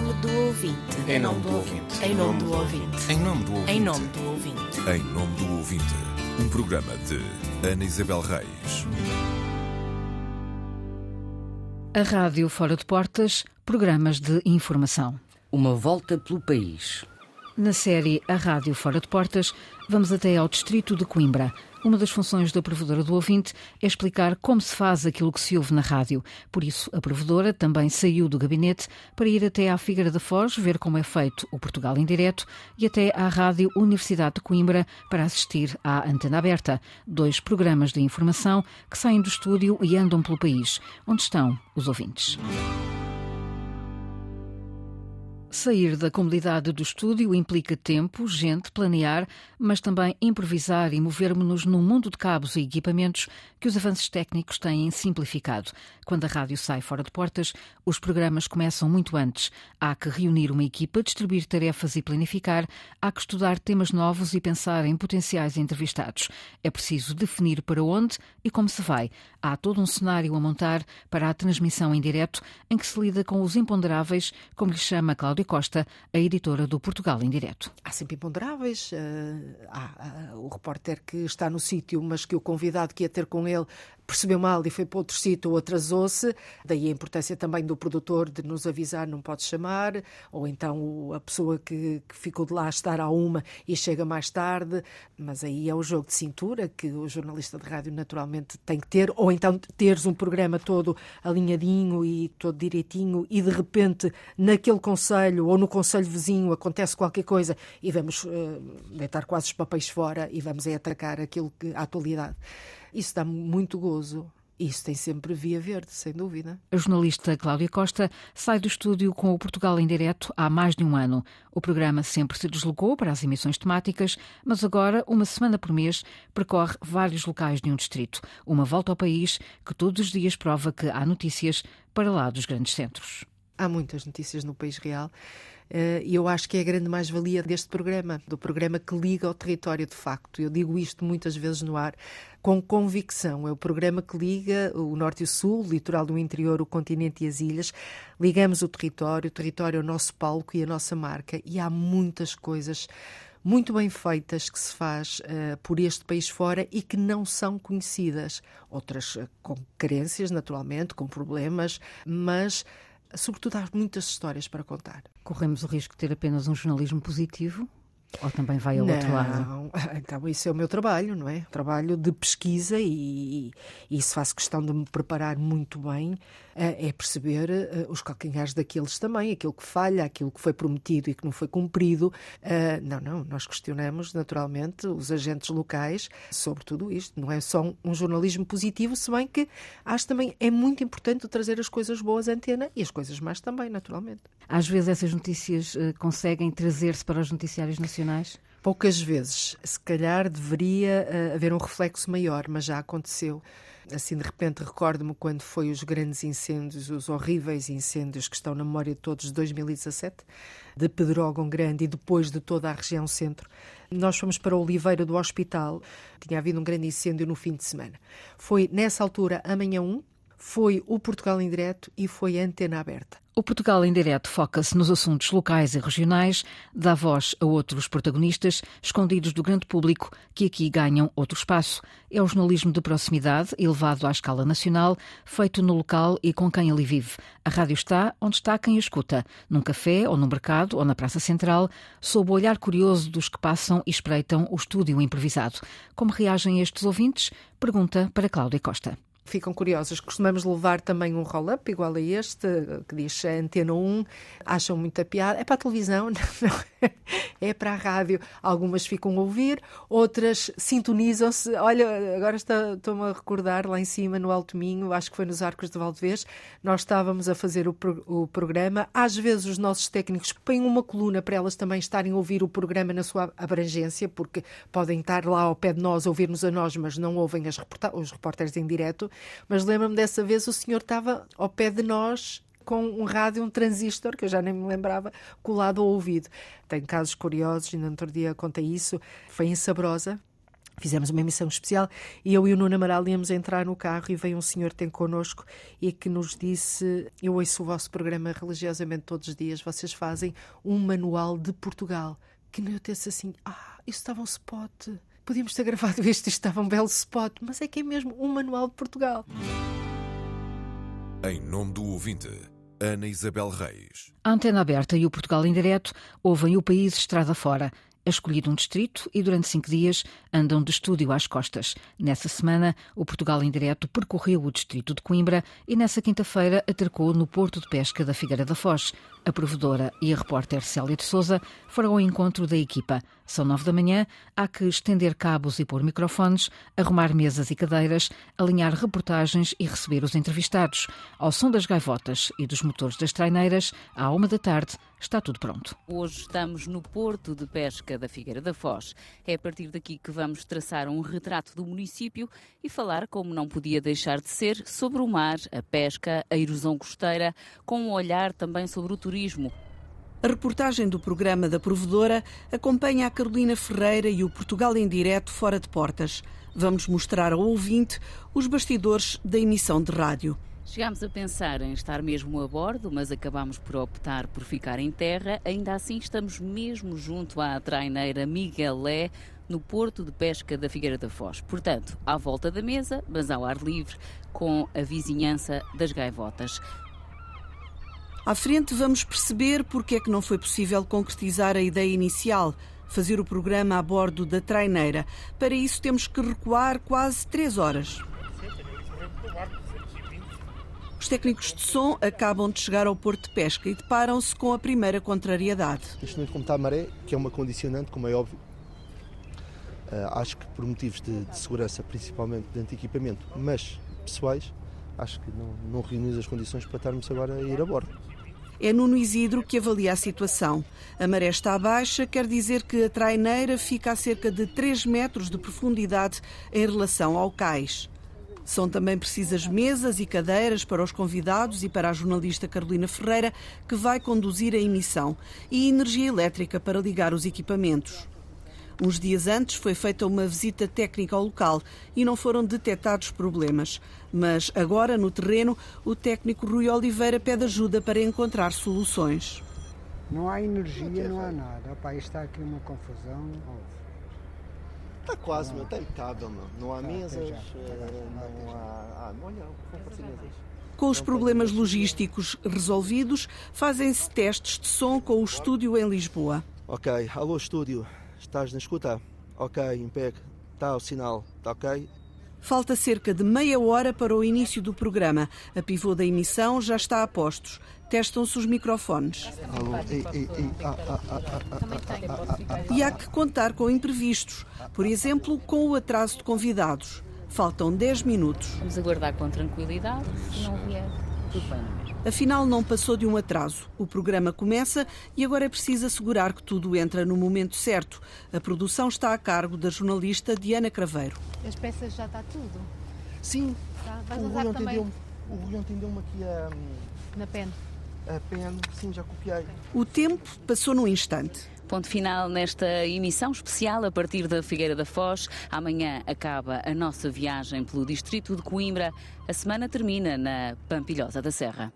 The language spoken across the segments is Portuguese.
nome do ouvinte. Em nome do ouvinte. Em nome do ouvinte. Em nome do ouvinte. Em nome do ouvinte. Em nome do ouvinte, um programa de Ana Isabel Reis. A Rádio Fora de Portas, programas de informação. Uma volta pelo país. Na série A Rádio Fora de Portas, vamos até ao distrito de Coimbra. Uma das funções da provedora do ouvinte é explicar como se faz aquilo que se ouve na rádio. Por isso, a provedora também saiu do gabinete para ir até à Figueira da Foz ver como é feito o Portugal em direto e até à Rádio Universidade de Coimbra para assistir à Antena Aberta, dois programas de informação que saem do estúdio e andam pelo país, onde estão os ouvintes. Sair da comodidade do estúdio implica tempo, gente, planear, mas também improvisar e movermos-nos num mundo de cabos e equipamentos que os avanços técnicos têm simplificado. Quando a rádio sai fora de portas, os programas começam muito antes. Há que reunir uma equipa, distribuir tarefas e planificar, há que estudar temas novos e pensar em potenciais entrevistados. É preciso definir para onde e como se vai. Há todo um cenário a montar para a transmissão em direto, em que se lida com os imponderáveis, como lhe chama Cláudia Costa, a editora do Portugal em Direto. Há sempre imponderáveis. há, o repórter que está no sítio, mas que o convidado que ia ter com ele percebeu mal e foi para outro sítio ou atrasou-se. Daí a importância também do produtor de nos avisar, não pode chamar, ou então a pessoa que, que ficou de lá estar à uma e chega mais tarde. Mas aí é o jogo de cintura que o jornalista de rádio naturalmente tem que ter, ou então teres um programa todo alinhadinho e todo direitinho e de repente naquele conselho ou no conselho vizinho acontece qualquer coisa e vamos uh, deitar quase os papéis fora e vamos aí atacar aquilo que a atualidade. Isso dá muito gozo. Isso tem sempre via verde, sem dúvida. A jornalista Cláudia Costa sai do estúdio com o Portugal em direto há mais de um ano. O programa sempre se deslocou para as emissões temáticas, mas agora, uma semana por mês, percorre vários locais de um distrito. Uma volta ao país que todos os dias prova que há notícias para lá dos grandes centros. Há muitas notícias no país real e eu acho que é a grande mais-valia deste programa, do programa que liga ao território de facto. Eu digo isto muitas vezes no ar com convicção. É o programa que liga o norte e o sul, o litoral do interior, o continente e as ilhas. Ligamos o território, o território é o nosso palco e a nossa marca. E há muitas coisas muito bem feitas que se faz uh, por este país fora e que não são conhecidas. Outras uh, com carências, naturalmente, com problemas, mas sobretudo há muitas histórias para contar. Corremos o risco de ter apenas um jornalismo positivo? Ou também vai ao não, outro lado? Então, isso é o meu trabalho, não é? Trabalho de pesquisa e, e isso faço questão de me preparar muito bem é perceber eh, os calcanhares daqueles também, aquilo que falha, aquilo que foi prometido e que não foi cumprido. Eh, não, não, nós questionamos naturalmente os agentes locais sobre tudo isto. Não é só um jornalismo positivo, se bem que acho também é muito importante trazer as coisas boas à antena e as coisas más também, naturalmente. Às vezes essas notícias eh, conseguem trazer-se para os noticiários nacionais? Poucas vezes. Se calhar deveria haver um reflexo maior, mas já aconteceu. Assim, de repente, recordo-me quando foi os grandes incêndios, os horríveis incêndios que estão na memória de todos de 2017, de Pedrógão Grande e depois de toda a região centro. Nós fomos para Oliveira do Hospital, tinha havido um grande incêndio no fim de semana. Foi nessa altura, amanhã 1, foi o Portugal em Direto e foi a Antena Aberta. O Portugal em Direto foca-se nos assuntos locais e regionais, dá voz a outros protagonistas, escondidos do grande público, que aqui ganham outro espaço. É o jornalismo de proximidade, elevado à escala nacional, feito no local e com quem ali vive. A rádio está onde está quem a escuta, num café ou no mercado ou na Praça Central, sob o olhar curioso dos que passam e espreitam o estúdio improvisado. Como reagem estes ouvintes? Pergunta para Cláudia Costa ficam curiosos. Costumamos levar também um roll-up igual a este, que diz Antena 1, acham muita piada. É para a televisão, não, é para a rádio. Algumas ficam a ouvir, outras sintonizam-se. Olha, agora estou-me a recordar lá em cima no Alto Minho, acho que foi nos Arcos de Valdevez, nós estávamos a fazer o, pro, o programa. Às vezes os nossos técnicos põem uma coluna para elas também estarem a ouvir o programa na sua abrangência, porque podem estar lá ao pé de nós, ouvir-nos a nós, mas não ouvem os repórteres em direto. Mas lembro-me dessa vez o senhor estava ao pé de nós com um rádio, um transistor, que eu já nem me lembrava, colado ao ouvido. Tem casos curiosos, ainda no outro dia contei isso. Foi em Sabrosa, Fizemos uma emissão especial e eu e o Nuno Amaral íamos entrar no carro e veio um senhor ter connosco e que nos disse: Eu ouço o vosso programa religiosamente todos os dias, vocês fazem um manual de Portugal. Que eu disse assim: Ah, isso estava um spot. Podíamos ter gravado isto estava um belo spot, mas é que é mesmo um manual de Portugal. Em nome do ouvinte, Ana Isabel Reis. A antena aberta e o Portugal em direto ouvem o país estrada fora é escolhido um distrito e durante cinco dias andam de estúdio às costas. Nessa semana, o Portugal em Direto percorreu o distrito de Coimbra e nessa quinta-feira atercou no porto de pesca da Figueira da Foz. A provedora e a repórter Célia de Souza foram ao encontro da equipa. São nove da manhã, há que estender cabos e pôr microfones, arrumar mesas e cadeiras, alinhar reportagens e receber os entrevistados. Ao som das gaivotas e dos motores das traineiras, à uma da tarde, está tudo pronto. Hoje estamos no Porto de Pesca da Figueira da Foz. É a partir daqui que vamos traçar um retrato do município e falar, como não podia deixar de ser, sobre o mar, a pesca, a erosão costeira, com um olhar também sobre o turismo. A reportagem do programa da Provedora acompanha a Carolina Ferreira e o Portugal em Direto fora de portas. Vamos mostrar ao ouvinte os bastidores da emissão de rádio. Chegámos a pensar em estar mesmo a bordo, mas acabámos por optar por ficar em terra. Ainda assim, estamos mesmo junto à traineira Miguelé, no Porto de Pesca da Figueira da Foz. Portanto, à volta da mesa, mas ao ar livre, com a vizinhança das gaivotas. À frente vamos perceber porque é que não foi possível concretizar a ideia inicial, fazer o programa a bordo da traineira. Para isso temos que recuar quase três horas. Os técnicos de som acabam de chegar ao Porto de Pesca e deparam-se com a primeira contrariedade. Neste momento, como está a maré, que é uma condicionante, como é óbvio, uh, acho que por motivos de, de, segurança, principalmente de equipamento, mas pessoais, acho que não, não reunimos as condições para estarmos agora a ir a bordo. É Nuno Isidro que avalia a situação. A maré está baixa, quer dizer que a traineira fica a cerca de 3 metros de profundidade em relação ao cais. São também precisas mesas e cadeiras para os convidados e para a jornalista Carolina Ferreira, que vai conduzir a emissão, e energia elétrica para ligar os equipamentos. Uns dias antes foi feita uma visita técnica ao local e não foram detectados problemas. Mas agora, no terreno, o técnico Rui Oliveira pede ajuda para encontrar soluções. Não há energia, não há nada. Opa, está aqui uma confusão. Está quase, meu. Está impecável, meu. Não há mesas, eh, não há... Ah, olha, mesas. Com os problemas logísticos resolvidos, fazem-se testes de som com o estúdio em Lisboa. Ok, alô estúdio, Estás na escuta? Ok, impec. Está o sinal. Está ok? Falta cerca de meia hora para o início do programa. A pivô da emissão já está a postos. Testam-se os microfones. E há que contar com imprevistos. Por exemplo, com o atraso de convidados. Faltam 10 minutos. Vamos aguardar com tranquilidade. Se não vier, tudo bem. Afinal, não passou de um atraso. O programa começa e agora é preciso assegurar que tudo entra no momento certo. A produção está a cargo da jornalista Diana Craveiro. As peças já está tudo? Sim. Tá. Vais o Rui ontem deu-me deu aqui a... Na pen. A pen, sim, já copiei. O tempo passou num instante. Ponto final nesta emissão especial a partir da Figueira da Foz. Amanhã acaba a nossa viagem pelo distrito de Coimbra. A semana termina na Pampilhosa da Serra.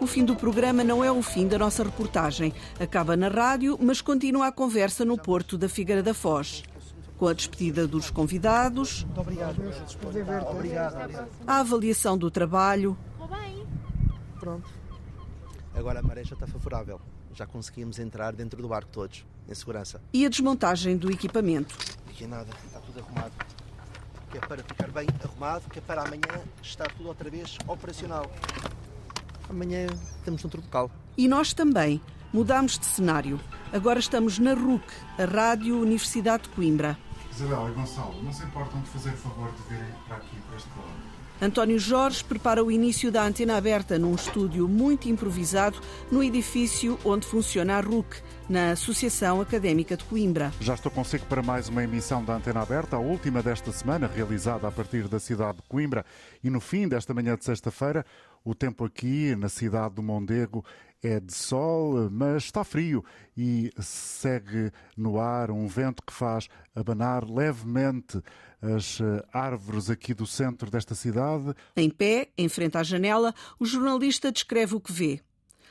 O fim do programa não é o fim da nossa reportagem. Acaba na rádio, mas continua a conversa no Porto da Figueira da Foz. Com a despedida dos convidados, a avaliação do trabalho. Pronto. Agora a maré já está favorável. Já conseguimos entrar dentro do barco todos, em segurança. E a desmontagem do equipamento. Aqui nada, está tudo arrumado. Que é para ficar bem arrumado, que é para amanhã estar tudo outra vez operacional amanhã estamos noutro local. E nós também mudámos de cenário. Agora estamos na RUC, a Rádio Universidade de Coimbra. Isabel e Gonçalo, não se importam de fazer o favor de virem para aqui, para este lado? António Jorge prepara o início da antena aberta num estúdio muito improvisado no edifício onde funciona a RUC, na Associação Académica de Coimbra. Já estou consigo para mais uma emissão da Antena Aberta, a última desta semana, realizada a partir da cidade de Coimbra. E no fim desta manhã de sexta-feira, O tempo aqui, na cidade do Mondego, é de sol, mas está frio e segue no ar um vento que faz abanar levemente as eh, árvores aqui do centro desta cidade. Em pé, em frente à janela, o jornalista descreve o que vê.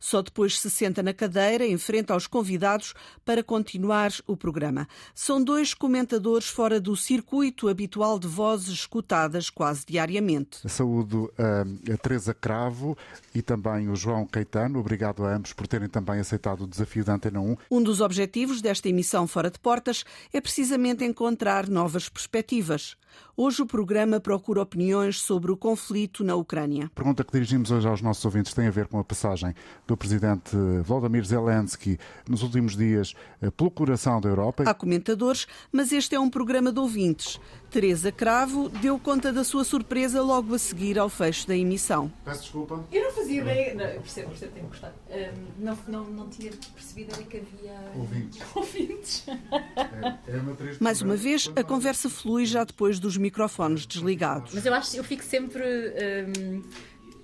Só depois se senta na cadeira, em frente aos convidados, para continuar o programa. São dois comentadores fora do circuito habitual de vozes escutadas quase diariamente. Saúdo a, a Teresa Cravo e também o João Caetano. Obrigado a ambos por terem também aceitado o desafio da Antena 1. Um dos objetivos desta emissão fora de portas é precisamente encontrar novas perspectivas. Hoje o programa procura opiniões sobre o conflito na Ucrânia. A pergunta que dirigimos hoje aos nossos ouvintes tem a ver com a passagem do presidente Volodymyr Zelensky nos últimos dias eh, pelo coração da Europa. Há comentadores, mas este é um programa de ouvintes. Teresa Cravo deu conta da sua surpresa logo a seguir ao fecho da emissão. Peço desculpa. Eu não fazia ideia. Não, eu percebo, percebo, tenho gostado. Um, não, não, não tinha percebido ali que havia ouvintes. ouvintes. É, é uma Mais uma vez, a conversa flui já depois dos microfones desligados. Mas eu acho eu fico sempre. Um,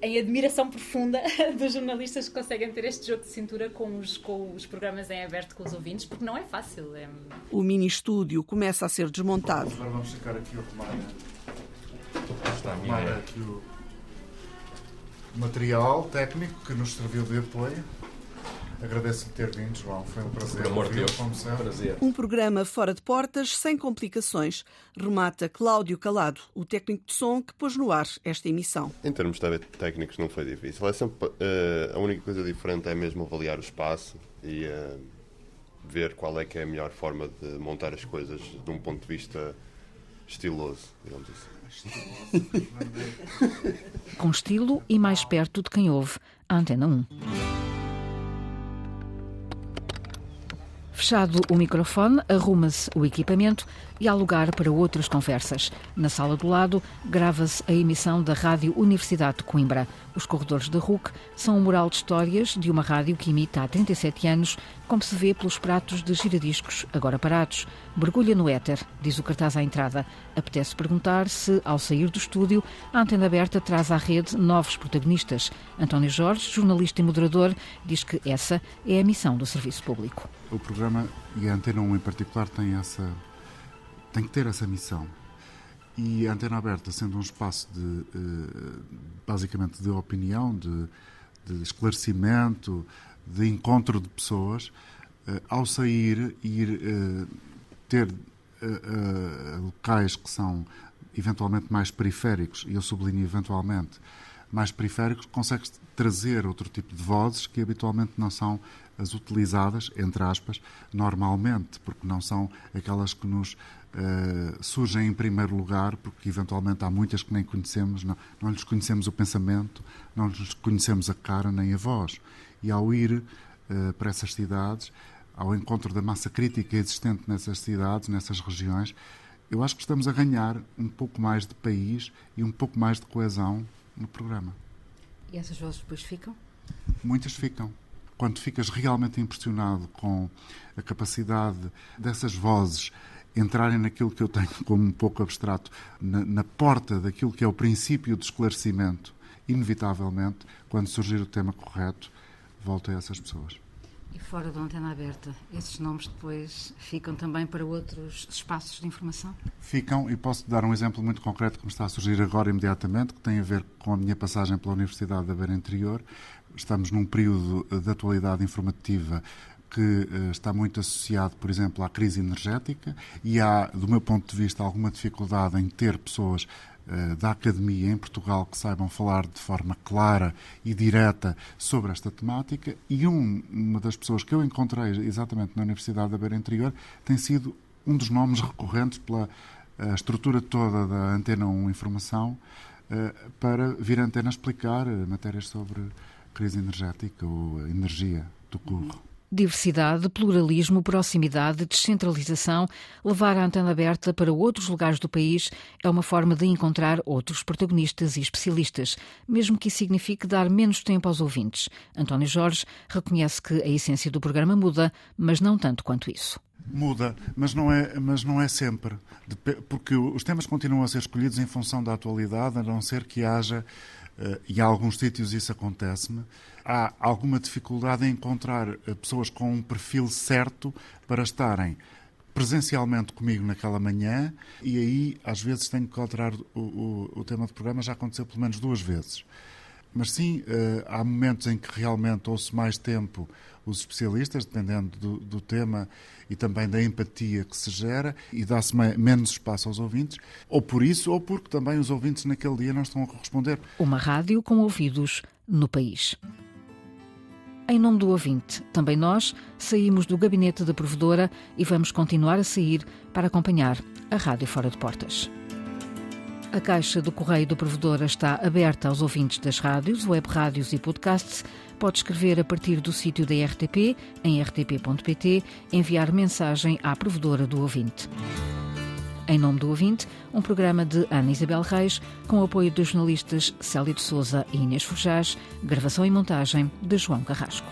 em admiração profunda dos jornalistas que conseguem ter este jogo de cintura com os, com os programas em aberto com os ouvintes, porque não é fácil. É... O mini estúdio começa a ser desmontado. Agora vamos ficar aqui a arrumar, Está aqui o material técnico que nos serviu de apoio. Agradeço-lhe ter vindo, João. Foi um prazer. Por amor de Deus. Como sempre. Prazer. Um programa fora de portas, sem complicações. Remata Cláudio Calado, o técnico de som que pôs no ar esta emissão. Em termos técnicos não foi difícil. É sempre, uh, a única coisa diferente é mesmo avaliar o espaço e uh, ver qual é que é a melhor forma de montar as coisas de um ponto de vista estiloso, digamos assim. Com estilo e mais perto de quem ouve a Antena 1. Fechado o microfone, arruma-se o equipamento e há lugar para outras conversas. Na sala do lado, grava-se a emissão da Rádio Universidade de Coimbra. Os corredores da RUC são um mural de histórias de uma rádio que imita há 37 anos, como se vê pelos pratos de giradiscos agora parados. Mergulha no éter, diz o cartaz à entrada. Apetece perguntar se, ao sair do estúdio, a antena aberta traz à rede novos protagonistas. António Jorge, jornalista e moderador, diz que essa é a missão do serviço público. O programa e a Antena 1 em particular tem essa tem que ter essa missão. E a Antena Aberta, sendo um espaço de, basicamente, de opinião, de, de esclarecimento, de encontro de pessoas, ao sair, ir ter locais que são eventualmente mais periféricos, e eu sublinho eventualmente, mais periféricos, consegue trazer outro tipo de vozes que habitualmente não são as utilizadas, entre aspas, normalmente, porque não são aquelas que nos uh, surgem em primeiro lugar, porque eventualmente há muitas que nem conhecemos, não, não lhes conhecemos o pensamento, não lhes conhecemos a cara nem a voz. E ao ir uh, para essas cidades, ao encontro da massa crítica existente nessas cidades, nessas regiões, eu acho que estamos a ganhar um pouco mais de país e um pouco mais de coesão no programa. E essas vozes depois ficam? Muitas ficam quando ficas realmente impressionado com a capacidade dessas vozes entrarem naquilo que eu tenho como um pouco abstrato, na, na, porta daquilo que é o princípio de esclarecimento, inevitavelmente, quando surgir o tema correto, volto a essas pessoas. E fora da antena aberta, esses nomes depois ficam também para outros espaços de informação? Ficam, e posso dar um exemplo muito concreto que me está a surgir agora imediatamente, que tem a ver com a minha passagem pela Universidade da Beira Interior, estamos num período de atualidade informativa que uh, está muito associado, por exemplo, à crise energética e há, do meu ponto de vista, alguma dificuldade em ter pessoas uh, da academia em Portugal que saibam falar de forma clara e direta sobre esta temática. E um, uma das pessoas que eu encontrei exatamente na Universidade da Beira Interior tem sido um dos nomes recorrentes pela uh, estrutura toda da Antena 1 Informação para vir a Antena explicar matérias sobre crise energética ou energia do curro. Diversidade, pluralismo, proximidade, descentralização, levar a antena aberta para outros lugares do país é uma forma de encontrar outros protagonistas e especialistas, mesmo que isso signifique dar menos tempo aos ouvintes. António Jorge reconhece que a essência do programa muda, mas não tanto quanto isso. Muda, mas não é, mas não é sempre, porque os temas continuam a ser escolhidos em função da atualidade, a não ser que haja e em alguns sítios isso acontece-me, há alguma dificuldade em encontrar eh, pessoas com um perfil certo para estarem presencialmente comigo naquela manhã. E aí às vezes tenho que alterar o, o, o tema do programa, já aconteceu pelo menos duas vezes. Mas sim, uh, há momentos em que realmente ouço mais tempo os especialistas, dependendo do, do tema e também da empatia que se gera, e dá-se menos espaço aos ouvintes, ou por isso, ou porque também os ouvintes naquele dia não estão a corresponder. Uma rádio com ouvidos no país. Em nome do ouvinte, também nós saímos do gabinete da provedora e vamos continuar a sair para acompanhar a Rádio Fora de Portas. A caixa do correio do provedora está aberta aos ouvintes das rádios, web rádios e podcasts. Pode escrever a partir do sítio da RTP, em rtp.pt, enviar mensagem à provedora do ouvinte. Em nome do ouvinte, um programa de Ana Isabel Reis, com apoio dos jornalistas Célio de Souza e Inês Forjás, gravação e montagem de João Carrasco.